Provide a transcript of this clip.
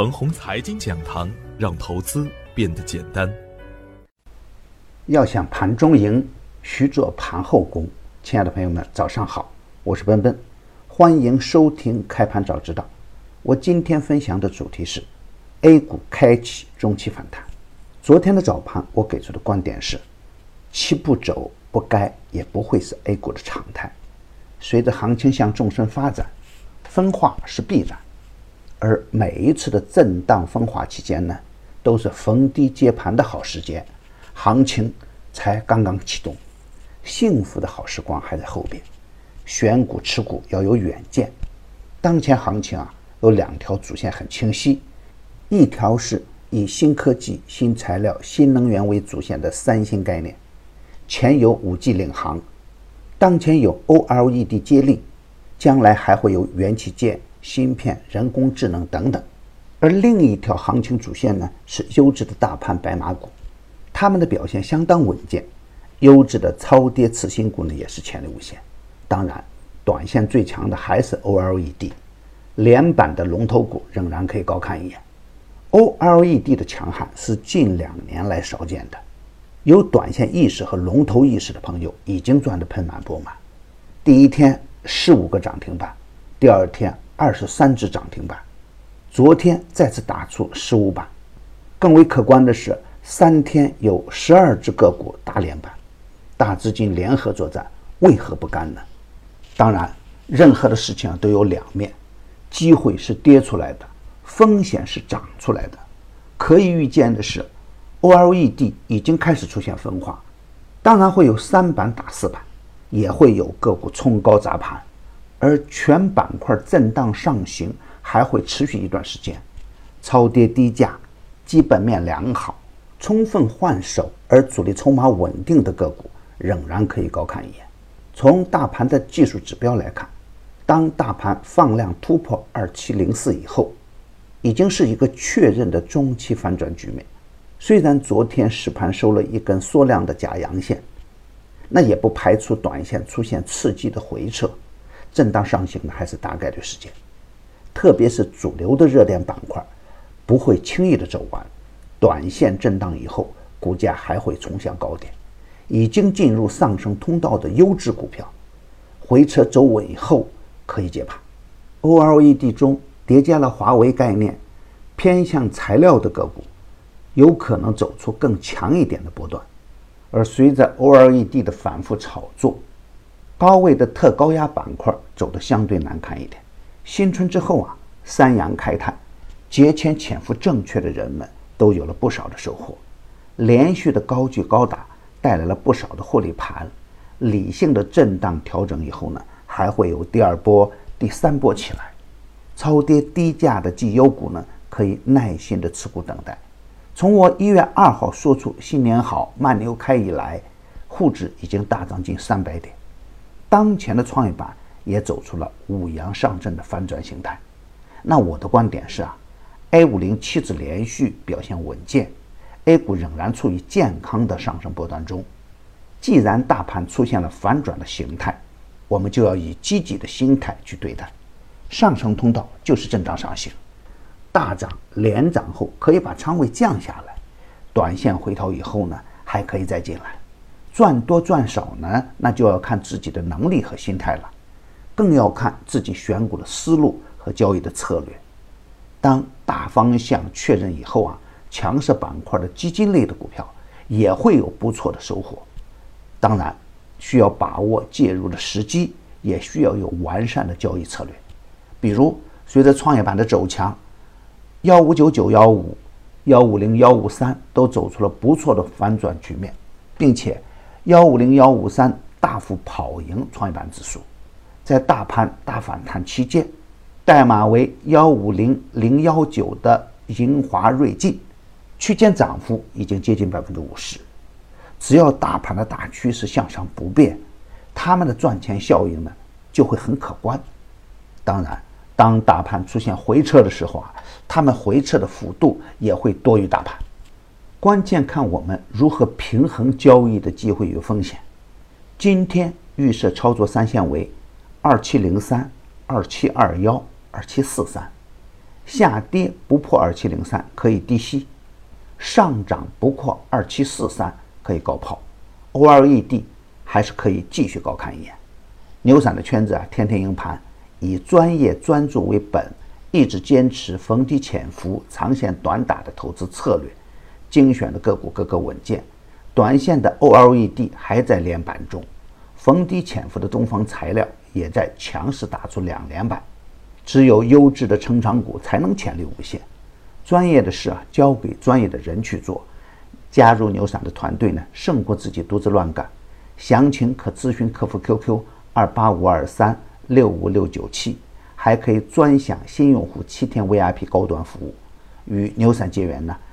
腾宏财经讲堂，让投资变得简单。要想盘中赢，需做盘后功。亲爱的朋友们，早上好，我是奔奔，欢迎收听开盘早知道。我今天分享的主题是 A 股开启中期反弹。昨天的早盘，我给出的观点是：七步走不该也不会是 A 股的常态。随着行情向纵深发展，分化是必然。而每一次的震荡分化期间呢，都是逢低接盘的好时间，行情才刚刚启动，幸福的好时光还在后边。选股持股要有远见。当前行情啊，有两条主线很清晰，一条是以新科技、新材料、新能源为主线的三星概念，前有五 G 领航，当前有 OLED 接力，将来还会有元器件。芯片、人工智能等等，而另一条行情主线呢是优质的大盘白马股，他们的表现相当稳健，优质的超跌次新股呢也是潜力无限。当然，短线最强的还是 OLED，连板的龙头股仍然可以高看一眼。OLED 的强悍是近两年来少见的，有短线意识和龙头意识的朋友已经赚得盆满钵满。第一天十五个涨停板，第二天。二十三只涨停板，昨天再次打出十五板，更为可观的是，三天有十二只个股打连板，大资金联合作战，为何不干呢？当然，任何的事情都有两面，机会是跌出来的，风险是涨出来的。可以预见的是，OLED 已经开始出现分化，当然会有三板打四板，也会有个股冲高砸盘。而全板块震荡上行还会持续一段时间，超跌低价、基本面良好、充分换手而主力筹码稳定的个股仍然可以高看一眼。从大盘的技术指标来看，当大盘放量突破二七零四以后，已经是一个确认的中期反转局面。虽然昨天实盘收了一根缩量的假阳线，那也不排除短线出现刺激的回撤。震荡上行的还是大概率事件，特别是主流的热点板块不会轻易的走完，短线震荡以后，股价还会冲向高点。已经进入上升通道的优质股票，回撤走稳以后可以接盘。OLED 中叠加了华为概念，偏向材料的个股，有可能走出更强一点的波段。而随着 OLED 的反复炒作。高位的特高压板块走得相对难看一点。新春之后啊，三阳开泰，节前潜伏正确的人们都有了不少的收获。连续的高举高打带来了不少的获利盘。理性的震荡调整以后呢，还会有第二波、第三波起来。超跌低价的绩优股呢，可以耐心的持股等待。从我一月二号说出新年好慢牛开以来，沪指已经大涨近三百点。当前的创业板也走出了五阳上阵的反转形态，那我的观点是啊，A 五零七指连续表现稳健，A 股仍然处于健康的上升波段中。既然大盘出现了反转的形态，我们就要以积极的心态去对待。上升通道就是震荡上行，大涨连涨后可以把仓位降下来，短线回调以后呢，还可以再进来。赚多赚少呢？那就要看自己的能力和心态了，更要看自己选股的思路和交易的策略。当大方向确认以后啊，强势板块的基金类的股票也会有不错的收获。当然，需要把握介入的时机，也需要有完善的交易策略。比如，随着创业板的走强，幺五九九幺五、幺五零幺五三都走出了不错的反转局面，并且。幺五零幺五三大幅跑赢创业板指数，在大盘大反弹期间，代码为幺五零零幺九的银华瑞进，区间涨幅已经接近百分之五十。只要大盘的大趋势向上不变，他们的赚钱效应呢就会很可观。当然，当大盘出现回撤的时候啊，他们回撤的幅度也会多于大盘。关键看我们如何平衡交易的机会与风险。今天预设操作三线为二七零三、二七二幺、二七四三。下跌不破二七零三可以低吸，上涨不破二七四三可以高抛，OLED 还是可以继续高看一眼。牛散的圈子啊，天天赢盘，以专业专注为本，一直坚持逢低潜伏、长线短打的投资策略，精选的个股个个稳健。短线的 OLED 还在连板中，逢低潜伏的东方材料也在强势打出两连板。只有优质的成长股才能潜力无限。专业的事啊，交给专业的人去做。加入牛散的团队呢，胜过自己独自乱干。详情可咨询客服 QQ 二八五二三六五六九七，还可以专享新用户七天 VIP 高端服务。与牛散结缘呢，